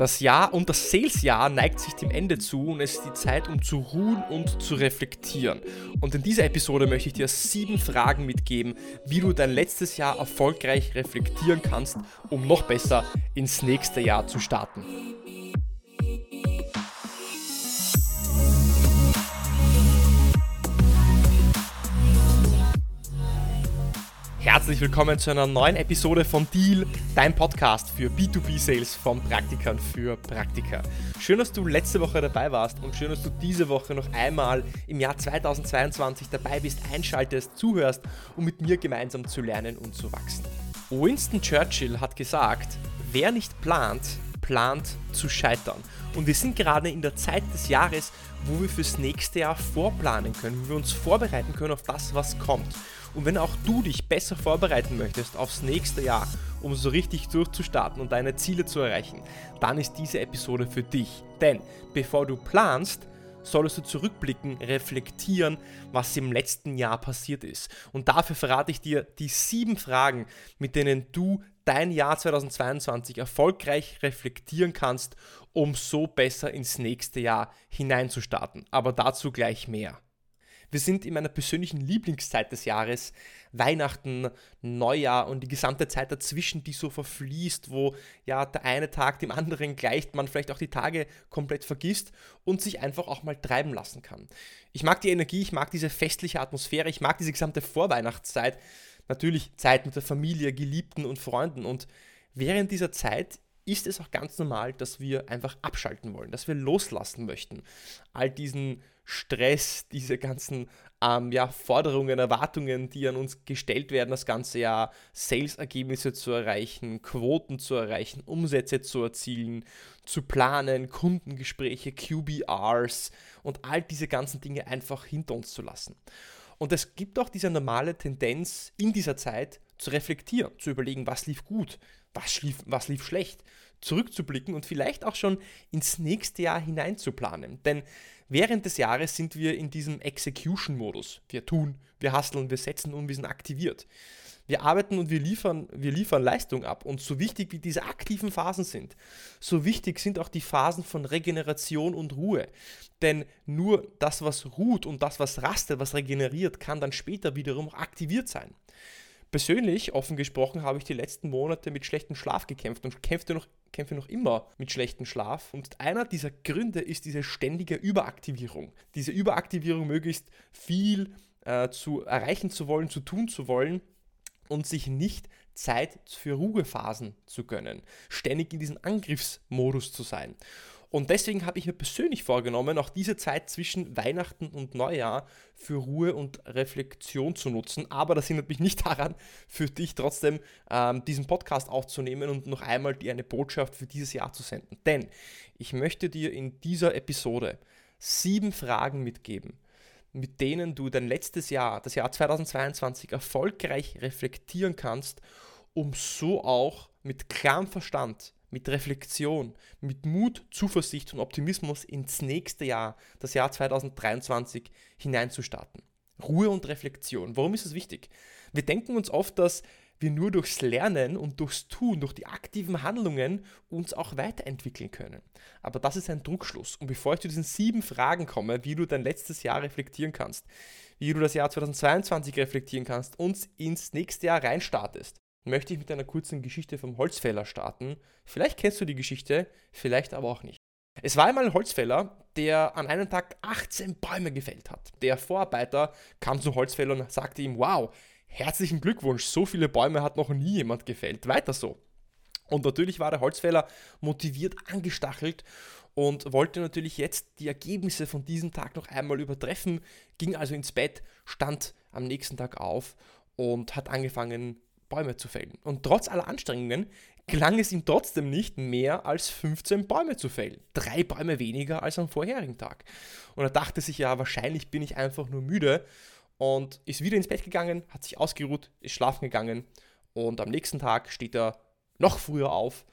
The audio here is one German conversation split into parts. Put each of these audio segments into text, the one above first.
Das Jahr und das Sales-Jahr neigt sich dem Ende zu und es ist die Zeit, um zu ruhen und zu reflektieren. Und in dieser Episode möchte ich dir sieben Fragen mitgeben, wie du dein letztes Jahr erfolgreich reflektieren kannst, um noch besser ins nächste Jahr zu starten. Herzlich willkommen zu einer neuen Episode von Deal, dein Podcast für B2B-Sales von Praktikern für Praktiker. Schön, dass du letzte Woche dabei warst und schön, dass du diese Woche noch einmal im Jahr 2022 dabei bist, einschaltest, zuhörst, um mit mir gemeinsam zu lernen und zu wachsen. Winston Churchill hat gesagt, wer nicht plant, plant zu scheitern. Und wir sind gerade in der Zeit des Jahres, wo wir fürs nächste Jahr vorplanen können, wo wir uns vorbereiten können auf das, was kommt. Und wenn auch du dich besser vorbereiten möchtest aufs nächste Jahr, um so richtig durchzustarten und deine Ziele zu erreichen, dann ist diese Episode für dich. Denn bevor du planst, solltest du zurückblicken, reflektieren, was im letzten Jahr passiert ist. Und dafür verrate ich dir die sieben Fragen, mit denen du dein Jahr 2022 erfolgreich reflektieren kannst, um so besser ins nächste Jahr hineinzustarten. Aber dazu gleich mehr. Wir sind in meiner persönlichen Lieblingszeit des Jahres, Weihnachten, Neujahr und die gesamte Zeit dazwischen, die so verfließt, wo ja der eine Tag dem anderen gleicht, man vielleicht auch die Tage komplett vergisst und sich einfach auch mal treiben lassen kann. Ich mag die Energie, ich mag diese festliche Atmosphäre, ich mag diese gesamte Vorweihnachtszeit, natürlich Zeit mit der Familie, Geliebten und Freunden und während dieser Zeit ist es auch ganz normal, dass wir einfach abschalten wollen, dass wir loslassen möchten. All diesen Stress, diese ganzen ähm, ja, Forderungen, Erwartungen, die an uns gestellt werden, das ganze Jahr, Sales-Ergebnisse zu erreichen, Quoten zu erreichen, Umsätze zu erzielen, zu planen, Kundengespräche, QBRs und all diese ganzen Dinge einfach hinter uns zu lassen. Und es gibt auch diese normale Tendenz in dieser Zeit zu reflektieren, zu überlegen, was lief gut, was lief, was lief schlecht, zurückzublicken und vielleicht auch schon ins nächste Jahr hineinzuplanen. Denn während des Jahres sind wir in diesem Execution-Modus. Wir tun, wir hasteln, wir setzen und wir sind aktiviert. Wir arbeiten und wir liefern, wir liefern Leistung ab. Und so wichtig wie diese aktiven Phasen sind, so wichtig sind auch die Phasen von Regeneration und Ruhe. Denn nur das, was ruht und das, was rastet, was regeneriert, kann dann später wiederum aktiviert sein. Persönlich, offen gesprochen, habe ich die letzten Monate mit schlechtem Schlaf gekämpft und kämpfte noch, kämpfe noch immer mit schlechtem Schlaf. Und einer dieser Gründe ist diese ständige Überaktivierung. Diese Überaktivierung möglichst viel äh, zu erreichen zu wollen, zu tun zu wollen und sich nicht Zeit für Ruhephasen zu gönnen. Ständig in diesem Angriffsmodus zu sein. Und deswegen habe ich mir persönlich vorgenommen, auch diese Zeit zwischen Weihnachten und Neujahr für Ruhe und Reflexion zu nutzen. Aber das hindert mich nicht daran, für dich trotzdem ähm, diesen Podcast aufzunehmen und noch einmal dir eine Botschaft für dieses Jahr zu senden. Denn ich möchte dir in dieser Episode sieben Fragen mitgeben, mit denen du dein letztes Jahr, das Jahr 2022, erfolgreich reflektieren kannst, um so auch mit klarem Verstand mit Reflexion, mit Mut, Zuversicht und Optimismus ins nächste Jahr, das Jahr 2023, hineinzustarten. Ruhe und Reflexion. Warum ist es wichtig? Wir denken uns oft, dass wir nur durchs Lernen und durchs Tun, durch die aktiven Handlungen uns auch weiterentwickeln können. Aber das ist ein Druckschluss. Und bevor ich zu diesen sieben Fragen komme, wie du dein letztes Jahr reflektieren kannst, wie du das Jahr 2022 reflektieren kannst und ins nächste Jahr reinstartest, möchte ich mit einer kurzen Geschichte vom Holzfäller starten. Vielleicht kennst du die Geschichte, vielleicht aber auch nicht. Es war einmal ein Holzfäller, der an einem Tag 18 Bäume gefällt hat. Der Vorarbeiter kam zum Holzfäller und sagte ihm, wow, herzlichen Glückwunsch, so viele Bäume hat noch nie jemand gefällt, weiter so. Und natürlich war der Holzfäller motiviert angestachelt und wollte natürlich jetzt die Ergebnisse von diesem Tag noch einmal übertreffen, ging also ins Bett, stand am nächsten Tag auf und hat angefangen, Bäume zu fällen. Und trotz aller Anstrengungen gelang es ihm trotzdem nicht, mehr als 15 Bäume zu fällen. Drei Bäume weniger als am vorherigen Tag. Und er dachte sich, ja, wahrscheinlich bin ich einfach nur müde und ist wieder ins Bett gegangen, hat sich ausgeruht, ist schlafen gegangen und am nächsten Tag steht er noch früher auf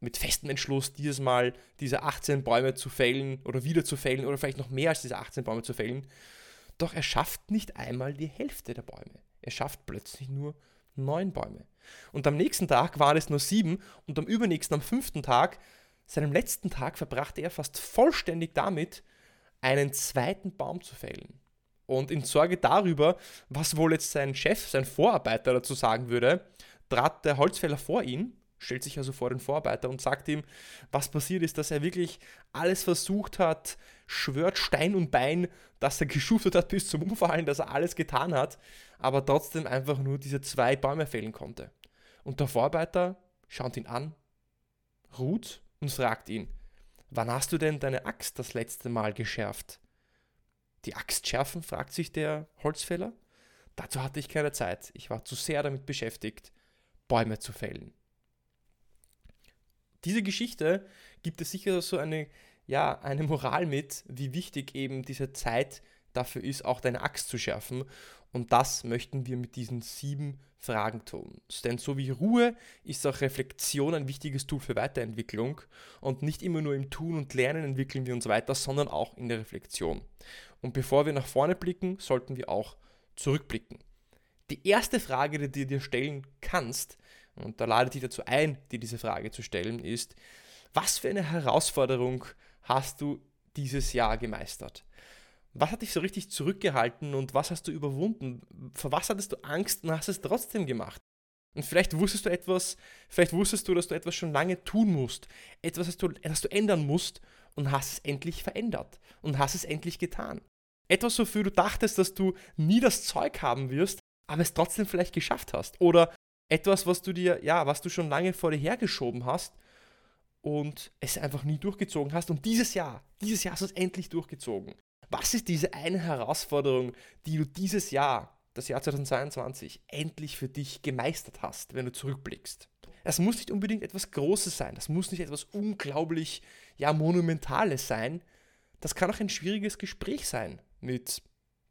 mit festem Entschluss, dieses Mal diese 18 Bäume zu fällen oder wieder zu fällen oder vielleicht noch mehr als diese 18 Bäume zu fällen. Doch er schafft nicht einmal die Hälfte der Bäume. Er schafft plötzlich nur neun Bäume. Und am nächsten Tag waren es nur sieben und am übernächsten, am fünften Tag, seinem letzten Tag verbrachte er fast vollständig damit, einen zweiten Baum zu fällen. Und in Sorge darüber, was wohl jetzt sein Chef, sein Vorarbeiter dazu sagen würde, trat der Holzfäller vor ihn, stellt sich also vor den Vorarbeiter und sagt ihm, was passiert ist, dass er wirklich alles versucht hat, schwört Stein und Bein, dass er geschuftet hat bis zum Umfallen, dass er alles getan hat, aber trotzdem einfach nur diese zwei Bäume fällen konnte. Und der Vorarbeiter schaut ihn an, ruht und fragt ihn, wann hast du denn deine Axt das letzte Mal geschärft? Die Axt schärfen, fragt sich der Holzfäller. Dazu hatte ich keine Zeit. Ich war zu sehr damit beschäftigt, Bäume zu fällen. Diese Geschichte gibt es sicher so eine, ja, eine Moral mit, wie wichtig eben diese Zeit dafür ist, auch deine Axt zu schärfen. Und das möchten wir mit diesen sieben Fragen tun. Denn so wie Ruhe ist auch Reflexion ein wichtiges Tool für Weiterentwicklung. Und nicht immer nur im Tun und Lernen entwickeln wir uns weiter, sondern auch in der Reflexion. Und bevor wir nach vorne blicken, sollten wir auch zurückblicken. Die erste Frage, die du dir stellen kannst, und da lade ich dich dazu ein, dir diese Frage zu stellen, ist, was für eine Herausforderung hast du dieses Jahr gemeistert? Was hat dich so richtig zurückgehalten und was hast du überwunden? Vor was hattest du Angst und hast es trotzdem gemacht? Und vielleicht wusstest du etwas, vielleicht wusstest du, dass du etwas schon lange tun musst, etwas, das du, das du ändern musst und hast es endlich verändert und hast es endlich getan. Etwas, wofür du dachtest, dass du nie das Zeug haben wirst, aber es trotzdem vielleicht geschafft hast. Oder etwas, was du dir, ja, was du schon lange vor dir hergeschoben hast und es einfach nie durchgezogen hast. Und dieses Jahr, dieses Jahr hast du es endlich durchgezogen. Was ist diese eine Herausforderung, die du dieses Jahr, das Jahr 2022, endlich für dich gemeistert hast, wenn du zurückblickst? Es muss nicht unbedingt etwas Großes sein, das muss nicht etwas unglaublich, ja, Monumentales sein. Das kann auch ein schwieriges Gespräch sein mit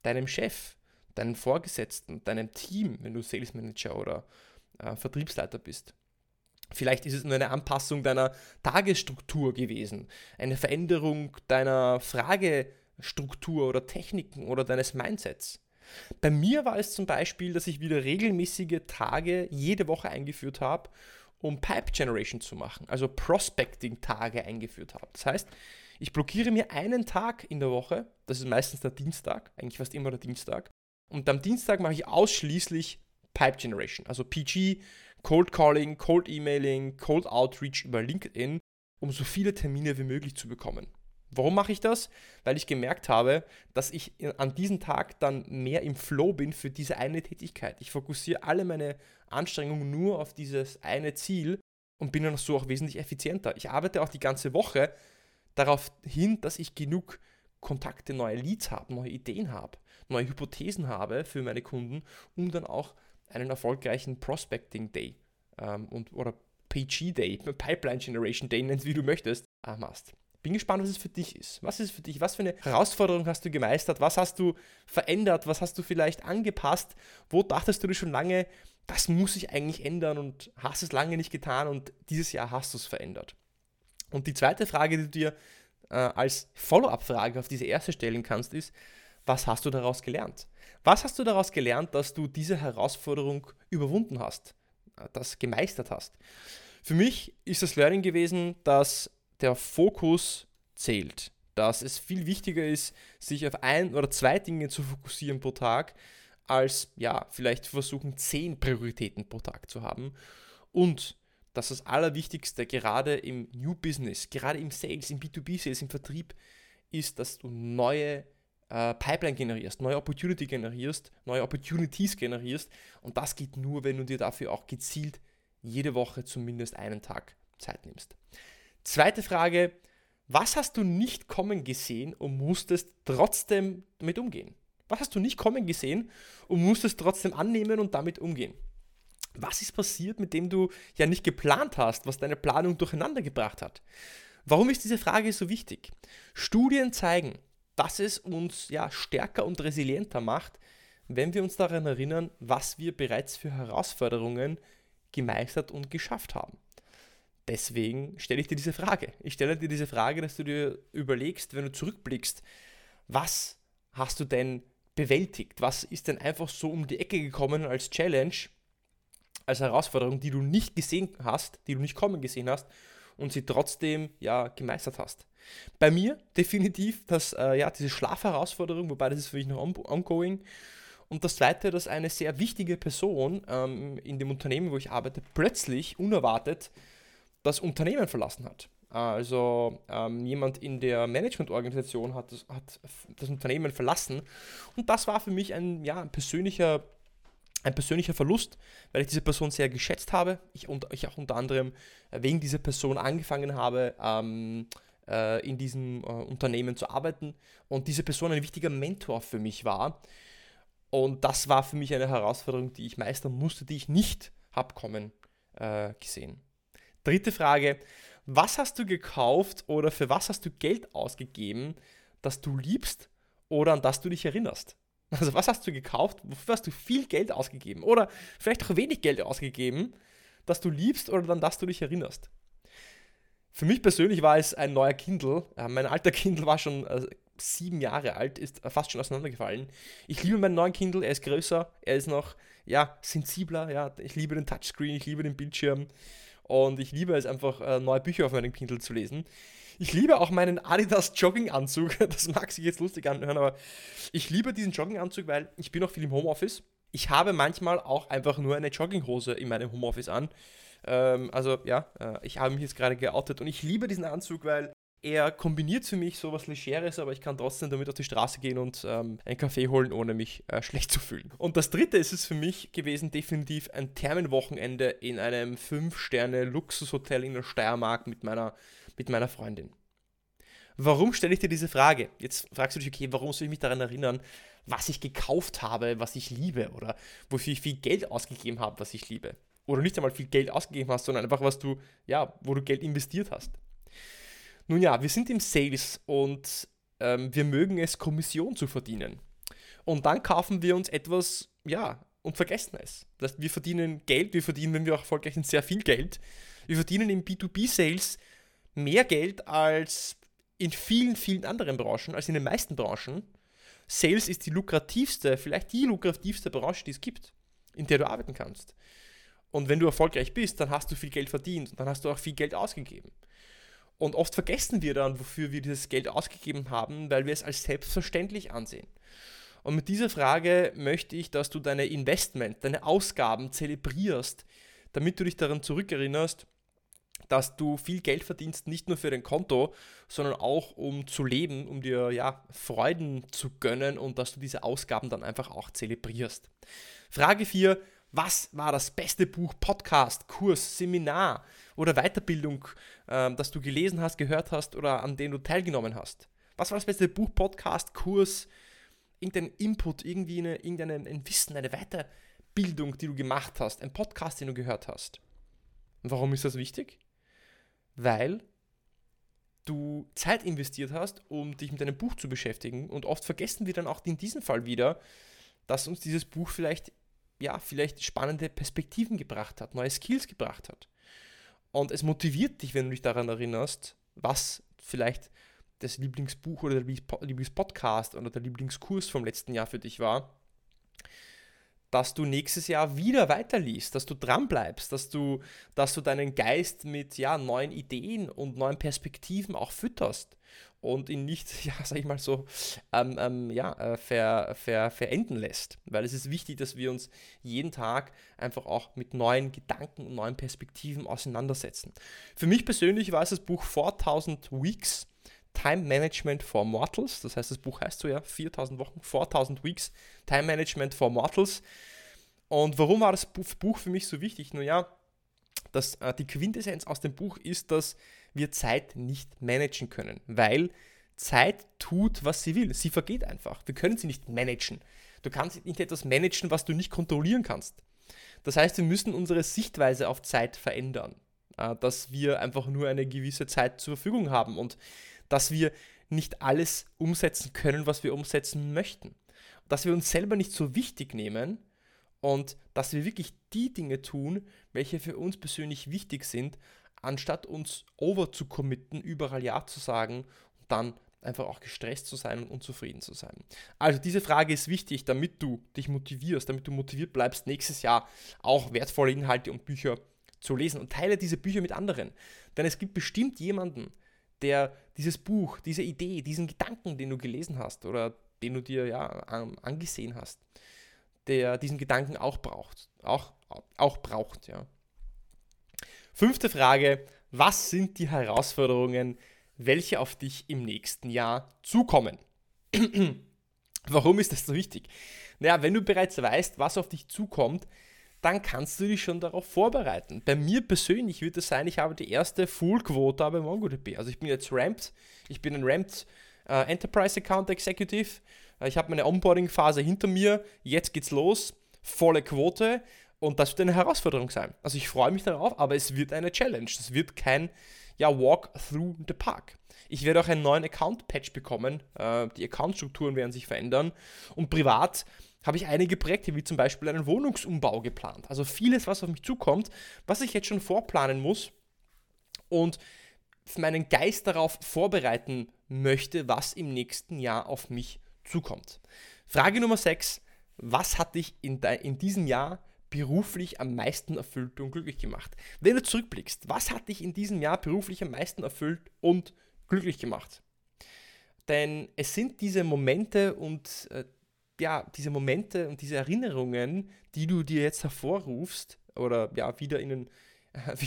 deinem Chef, deinem Vorgesetzten, deinem Team, wenn du Sales Manager oder äh, Vertriebsleiter bist. Vielleicht ist es nur eine Anpassung deiner Tagesstruktur gewesen, eine Veränderung deiner Frage, Struktur oder Techniken oder deines Mindsets. Bei mir war es zum Beispiel, dass ich wieder regelmäßige Tage jede Woche eingeführt habe, um Pipe Generation zu machen, also Prospecting-Tage eingeführt habe. Das heißt, ich blockiere mir einen Tag in der Woche, das ist meistens der Dienstag, eigentlich fast immer der Dienstag, und am Dienstag mache ich ausschließlich Pipe Generation, also PG, Cold Calling, Cold Emailing, Cold Outreach über LinkedIn, um so viele Termine wie möglich zu bekommen. Warum mache ich das? Weil ich gemerkt habe, dass ich an diesem Tag dann mehr im Flow bin für diese eine Tätigkeit. Ich fokussiere alle meine Anstrengungen nur auf dieses eine Ziel und bin dann so auch wesentlich effizienter. Ich arbeite auch die ganze Woche darauf hin, dass ich genug Kontakte, neue Leads habe, neue Ideen habe, neue Hypothesen habe für meine Kunden, um dann auch einen erfolgreichen Prospecting Day ähm, und, oder PG Day, Pipeline Generation Day, nennst wie du möchtest, äh, machst. Bin gespannt, was es für dich ist. Was ist es für dich? Was für eine Herausforderung hast du gemeistert? Was hast du verändert? Was hast du vielleicht angepasst? Wo dachtest du dir schon lange, das muss ich eigentlich ändern und hast es lange nicht getan und dieses Jahr hast du es verändert? Und die zweite Frage, die du dir äh, als Follow-up-Frage auf diese erste stellen kannst, ist, was hast du daraus gelernt? Was hast du daraus gelernt, dass du diese Herausforderung überwunden hast, äh, das gemeistert hast? Für mich ist das Learning gewesen, dass der Fokus zählt. Dass es viel wichtiger ist, sich auf ein oder zwei Dinge zu fokussieren pro Tag, als ja, vielleicht versuchen, zehn Prioritäten pro Tag zu haben. Und dass das Allerwichtigste gerade im New Business, gerade im Sales, im B2B-Sales, im Vertrieb, ist, dass du neue äh, Pipeline generierst, neue Opportunity generierst, neue Opportunities generierst. Und das geht nur, wenn du dir dafür auch gezielt jede Woche zumindest einen Tag Zeit nimmst. Zweite Frage, was hast du nicht kommen gesehen und musstest trotzdem damit umgehen? Was hast du nicht kommen gesehen und musstest trotzdem annehmen und damit umgehen? Was ist passiert, mit dem du ja nicht geplant hast, was deine Planung durcheinander gebracht hat? Warum ist diese Frage so wichtig? Studien zeigen, dass es uns ja stärker und resilienter macht, wenn wir uns daran erinnern, was wir bereits für Herausforderungen gemeistert und geschafft haben. Deswegen stelle ich dir diese Frage. Ich stelle dir diese Frage, dass du dir überlegst, wenn du zurückblickst, was hast du denn bewältigt? Was ist denn einfach so um die Ecke gekommen als Challenge, als Herausforderung, die du nicht gesehen hast, die du nicht kommen gesehen hast und sie trotzdem ja gemeistert hast. Bei mir definitiv das, äh, ja, diese Schlafherausforderung, wobei das ist für mich noch ongoing. Und das zweite, dass eine sehr wichtige Person ähm, in dem Unternehmen, wo ich arbeite, plötzlich unerwartet das Unternehmen verlassen hat. Also ähm, jemand in der Managementorganisation hat das, hat das Unternehmen verlassen und das war für mich ein, ja, ein, persönlicher, ein persönlicher Verlust, weil ich diese Person sehr geschätzt habe. Ich, und, ich auch unter anderem wegen dieser Person angefangen habe, ähm, äh, in diesem äh, Unternehmen zu arbeiten und diese Person ein wichtiger Mentor für mich war. Und das war für mich eine Herausforderung, die ich meistern musste, die ich nicht habe kommen äh, gesehen. Dritte Frage, was hast du gekauft oder für was hast du Geld ausgegeben, das du liebst oder an das du dich erinnerst? Also was hast du gekauft, wofür hast du viel Geld ausgegeben oder vielleicht auch wenig Geld ausgegeben, das du liebst oder an das du dich erinnerst? Für mich persönlich war es ein neuer Kindle. mein alter Kindle war schon äh, sieben Jahre alt, ist fast schon auseinandergefallen. Ich liebe meinen neuen Kindle, er ist größer, er ist noch ja, sensibler, ja, ich liebe den Touchscreen, ich liebe den Bildschirm. Und ich liebe es einfach, äh, neue Bücher auf meinem Kindle zu lesen. Ich liebe auch meinen Adidas Jogginganzug. Das mag sich jetzt lustig anhören, aber ich liebe diesen Jogginganzug, weil ich bin auch viel im Homeoffice. Ich habe manchmal auch einfach nur eine Jogginghose in meinem Homeoffice an. Ähm, also ja, äh, ich habe mich jetzt gerade geoutet und ich liebe diesen Anzug, weil er kombiniert für mich sowas Legeres, aber ich kann trotzdem damit auf die Straße gehen und ähm, einen Kaffee holen, ohne mich äh, schlecht zu fühlen. Und das dritte ist es für mich gewesen, definitiv ein Thermenwochenende in einem 5-Sterne-Luxushotel in der Steiermark mit meiner, mit meiner Freundin. Warum stelle ich dir diese Frage? Jetzt fragst du dich, okay, warum soll ich mich daran erinnern, was ich gekauft habe, was ich liebe oder wofür ich viel Geld ausgegeben habe, was ich liebe? Oder nicht einmal viel Geld ausgegeben hast, sondern einfach, was du, ja, wo du Geld investiert hast. Nun ja, wir sind im Sales und ähm, wir mögen es, Kommission zu verdienen. Und dann kaufen wir uns etwas, ja, und vergessen es. Das heißt, wir verdienen Geld, wir verdienen, wenn wir auch erfolgreich sind, sehr viel Geld. Wir verdienen im B2B-Sales mehr Geld als in vielen, vielen anderen Branchen, als in den meisten Branchen. Sales ist die lukrativste, vielleicht die lukrativste Branche, die es gibt, in der du arbeiten kannst. Und wenn du erfolgreich bist, dann hast du viel Geld verdient und dann hast du auch viel Geld ausgegeben. Und oft vergessen wir dann, wofür wir dieses Geld ausgegeben haben, weil wir es als selbstverständlich ansehen. Und mit dieser Frage möchte ich, dass du deine Investment, deine Ausgaben zelebrierst, damit du dich daran zurückerinnerst, dass du viel Geld verdienst, nicht nur für dein Konto, sondern auch um zu leben, um dir ja Freuden zu gönnen und dass du diese Ausgaben dann einfach auch zelebrierst. Frage 4. Was war das beste Buch, Podcast, Kurs, Seminar oder Weiterbildung, äh, das du gelesen hast, gehört hast oder an dem du teilgenommen hast? Was war das beste Buch, Podcast, Kurs, irgendein Input, irgendwie eine, irgendein ein Wissen, eine Weiterbildung, die du gemacht hast, ein Podcast, den du gehört hast? Und warum ist das wichtig? Weil du Zeit investiert hast, um dich mit deinem Buch zu beschäftigen und oft vergessen wir dann auch in diesem Fall wieder, dass uns dieses Buch vielleicht ja, vielleicht spannende Perspektiven gebracht hat, neue Skills gebracht hat. Und es motiviert dich, wenn du dich daran erinnerst, was vielleicht das Lieblingsbuch oder der Lieblingspodcast oder der Lieblingskurs vom letzten Jahr für dich war, dass du nächstes Jahr wieder weiterliest, dass du dranbleibst, dass du, dass du deinen Geist mit ja, neuen Ideen und neuen Perspektiven auch fütterst und ihn nicht, ja, sag ich mal so, ähm, ähm, ja, äh, ver, ver, verenden lässt. Weil es ist wichtig, dass wir uns jeden Tag einfach auch mit neuen Gedanken und neuen Perspektiven auseinandersetzen. Für mich persönlich war es das Buch 4000 Weeks. Time Management for Mortals, das heißt, das Buch heißt so ja, 4000 Wochen, 4000 Weeks, Time Management for Mortals. Und warum war das Buch für mich so wichtig? Nun ja, das, äh, die Quintessenz aus dem Buch ist, dass wir Zeit nicht managen können, weil Zeit tut, was sie will. Sie vergeht einfach. Wir können sie nicht managen. Du kannst nicht etwas managen, was du nicht kontrollieren kannst. Das heißt, wir müssen unsere Sichtweise auf Zeit verändern. Äh, dass wir einfach nur eine gewisse Zeit zur Verfügung haben und dass wir nicht alles umsetzen können, was wir umsetzen möchten. Dass wir uns selber nicht so wichtig nehmen und dass wir wirklich die Dinge tun, welche für uns persönlich wichtig sind, anstatt uns over zu committen, überall Ja zu sagen und dann einfach auch gestresst zu sein und unzufrieden zu sein. Also diese Frage ist wichtig, damit du dich motivierst, damit du motiviert bleibst, nächstes Jahr auch wertvolle Inhalte und Bücher zu lesen und teile diese Bücher mit anderen. Denn es gibt bestimmt jemanden, der dieses Buch, diese Idee, diesen Gedanken, den du gelesen hast oder den du dir ja angesehen hast, der diesen Gedanken auch braucht, auch, auch braucht, ja. Fünfte Frage, was sind die Herausforderungen, welche auf dich im nächsten Jahr zukommen? Warum ist das so wichtig? Naja, wenn du bereits weißt, was auf dich zukommt, dann kannst du dich schon darauf vorbereiten. Bei mir persönlich wird es sein, ich habe die erste Full-Quota bei MongoDB. Also ich bin jetzt Ramped, ich bin ein Ramped äh, Enterprise Account Executive. Äh, ich habe meine Onboarding-Phase hinter mir, jetzt geht's los, volle Quote und das wird eine Herausforderung sein. Also ich freue mich darauf, aber es wird eine Challenge. Das wird kein ja, Walk through the Park. Ich werde auch einen neuen Account-Patch bekommen. Äh, die Account-Strukturen werden sich verändern. Und privat habe ich einige Projekte, wie zum Beispiel einen Wohnungsumbau geplant. Also vieles, was auf mich zukommt, was ich jetzt schon vorplanen muss und meinen Geist darauf vorbereiten möchte, was im nächsten Jahr auf mich zukommt. Frage Nummer 6. Was hat dich in, in diesem Jahr beruflich am meisten erfüllt und glücklich gemacht? Wenn du zurückblickst, was hat dich in diesem Jahr beruflich am meisten erfüllt und glücklich gemacht? Denn es sind diese Momente und äh, ja, diese Momente und diese Erinnerungen, die du dir jetzt hervorrufst oder ja, wieder in den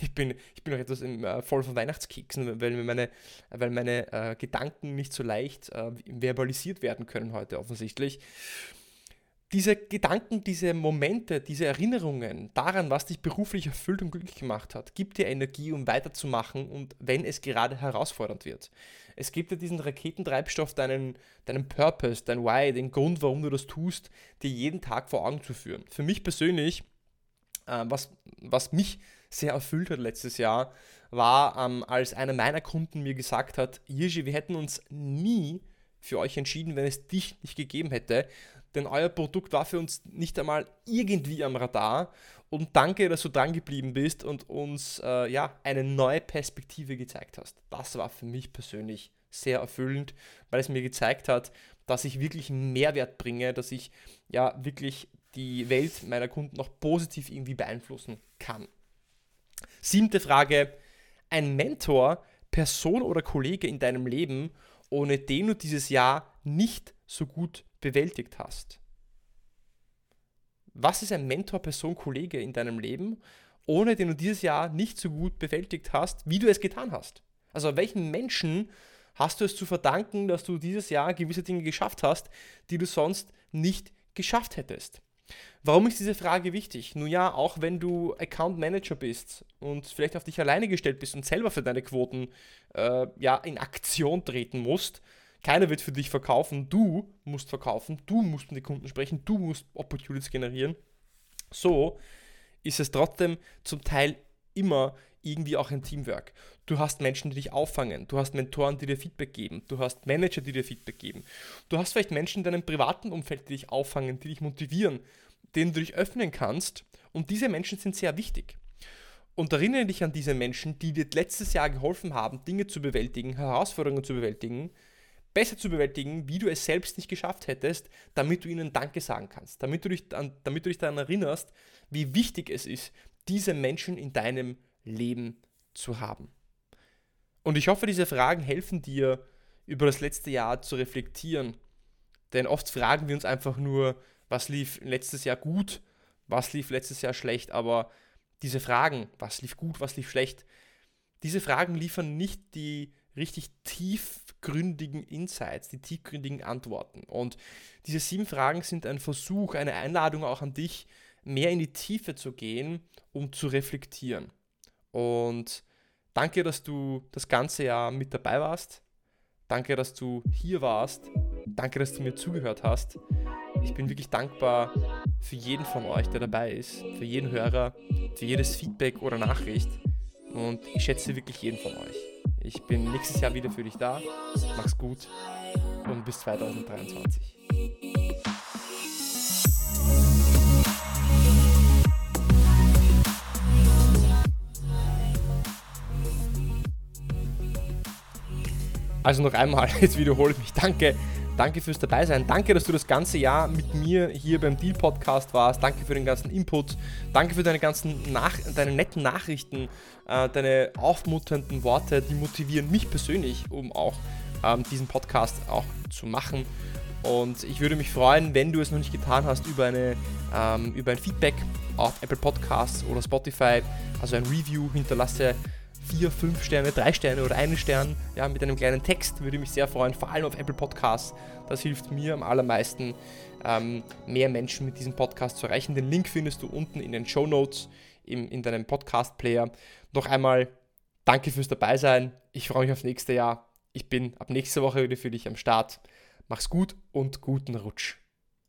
ich bin, ich bin noch etwas im, äh, voll von Weihnachtskeksen, weil meine, weil meine äh, Gedanken nicht so leicht äh, verbalisiert werden können heute offensichtlich diese Gedanken, diese Momente, diese Erinnerungen daran, was dich beruflich erfüllt und glücklich gemacht hat, gibt dir Energie, um weiterzumachen und wenn es gerade herausfordernd wird. Es gibt dir diesen Raketentreibstoff, deinen, deinen Purpose, dein Why, den Grund, warum du das tust, dir jeden Tag vor Augen zu führen. Für mich persönlich, äh, was, was mich sehr erfüllt hat letztes Jahr, war, ähm, als einer meiner Kunden mir gesagt hat, Jirschi, wir hätten uns nie für euch entschieden, wenn es dich nicht gegeben hätte denn euer Produkt war für uns nicht einmal irgendwie am Radar. Und danke, dass du dran geblieben bist und uns äh, ja, eine neue Perspektive gezeigt hast. Das war für mich persönlich sehr erfüllend, weil es mir gezeigt hat, dass ich wirklich Mehrwert bringe, dass ich ja wirklich die Welt meiner Kunden noch positiv irgendwie beeinflussen kann. Siebte Frage. Ein Mentor, Person oder Kollege in deinem Leben, ohne den du dieses Jahr nicht so gut bewältigt hast. Was ist ein Mentor, Person, Kollege in deinem Leben, ohne den du dieses Jahr nicht so gut bewältigt hast, wie du es getan hast? Also welchen Menschen hast du es zu verdanken, dass du dieses Jahr gewisse Dinge geschafft hast, die du sonst nicht geschafft hättest? Warum ist diese Frage wichtig? Nun ja, auch wenn du Account Manager bist und vielleicht auf dich alleine gestellt bist und selber für deine Quoten äh, ja, in Aktion treten musst, keiner wird für dich verkaufen, du musst verkaufen, du musst mit den Kunden sprechen, du musst Opportunities generieren. So ist es trotzdem zum Teil immer irgendwie auch ein Teamwork. Du hast Menschen, die dich auffangen, du hast Mentoren, die dir Feedback geben, du hast Manager, die dir Feedback geben. Du hast vielleicht Menschen in deinem privaten Umfeld, die dich auffangen, die dich motivieren, denen du dich öffnen kannst und diese Menschen sind sehr wichtig. Und erinnere dich an diese Menschen, die dir letztes Jahr geholfen haben, Dinge zu bewältigen, Herausforderungen zu bewältigen, besser zu bewältigen, wie du es selbst nicht geschafft hättest, damit du ihnen Danke sagen kannst, damit du dich, damit du dich daran erinnerst, wie wichtig es ist, diese Menschen in deinem Leben zu haben. Und ich hoffe, diese Fragen helfen dir, über das letzte Jahr zu reflektieren. Denn oft fragen wir uns einfach nur, was lief letztes Jahr gut, was lief letztes Jahr schlecht, aber diese Fragen, was lief gut, was lief schlecht, diese Fragen liefern nicht die richtig tiefgründigen Insights, die tiefgründigen Antworten. Und diese sieben Fragen sind ein Versuch, eine Einladung auch an dich, mehr in die Tiefe zu gehen, um zu reflektieren. Und danke, dass du das ganze Jahr mit dabei warst. Danke, dass du hier warst. Danke, dass du mir zugehört hast. Ich bin wirklich dankbar für jeden von euch, der dabei ist, für jeden Hörer, für jedes Feedback oder Nachricht. Und ich schätze wirklich jeden von euch. Ich bin nächstes Jahr wieder für dich da. Mach's gut und bis 2023. Also noch einmal, jetzt wiederhole ich mich. Danke, Danke fürs Dabeisein. Danke, dass du das ganze Jahr mit mir hier beim Deal Podcast warst. Danke für den ganzen Input. Danke für deine ganzen Nach deine netten Nachrichten, äh, deine aufmunternden Worte, die motivieren mich persönlich, um auch ähm, diesen Podcast auch zu machen. Und ich würde mich freuen, wenn du es noch nicht getan hast, über, eine, ähm, über ein Feedback auf Apple Podcasts oder Spotify, also ein Review hinterlasse. Vier, fünf Sterne, drei Sterne oder einen Stern, ja, mit einem kleinen Text würde mich sehr freuen, vor allem auf Apple Podcasts. Das hilft mir am allermeisten, ähm, mehr Menschen mit diesem Podcast zu erreichen. Den Link findest du unten in den Show Notes in, in deinem Podcast-Player. Noch einmal danke fürs Dabeisein. Ich freue mich aufs nächste Jahr. Ich bin ab nächster Woche wieder für dich am Start. Mach's gut und guten Rutsch.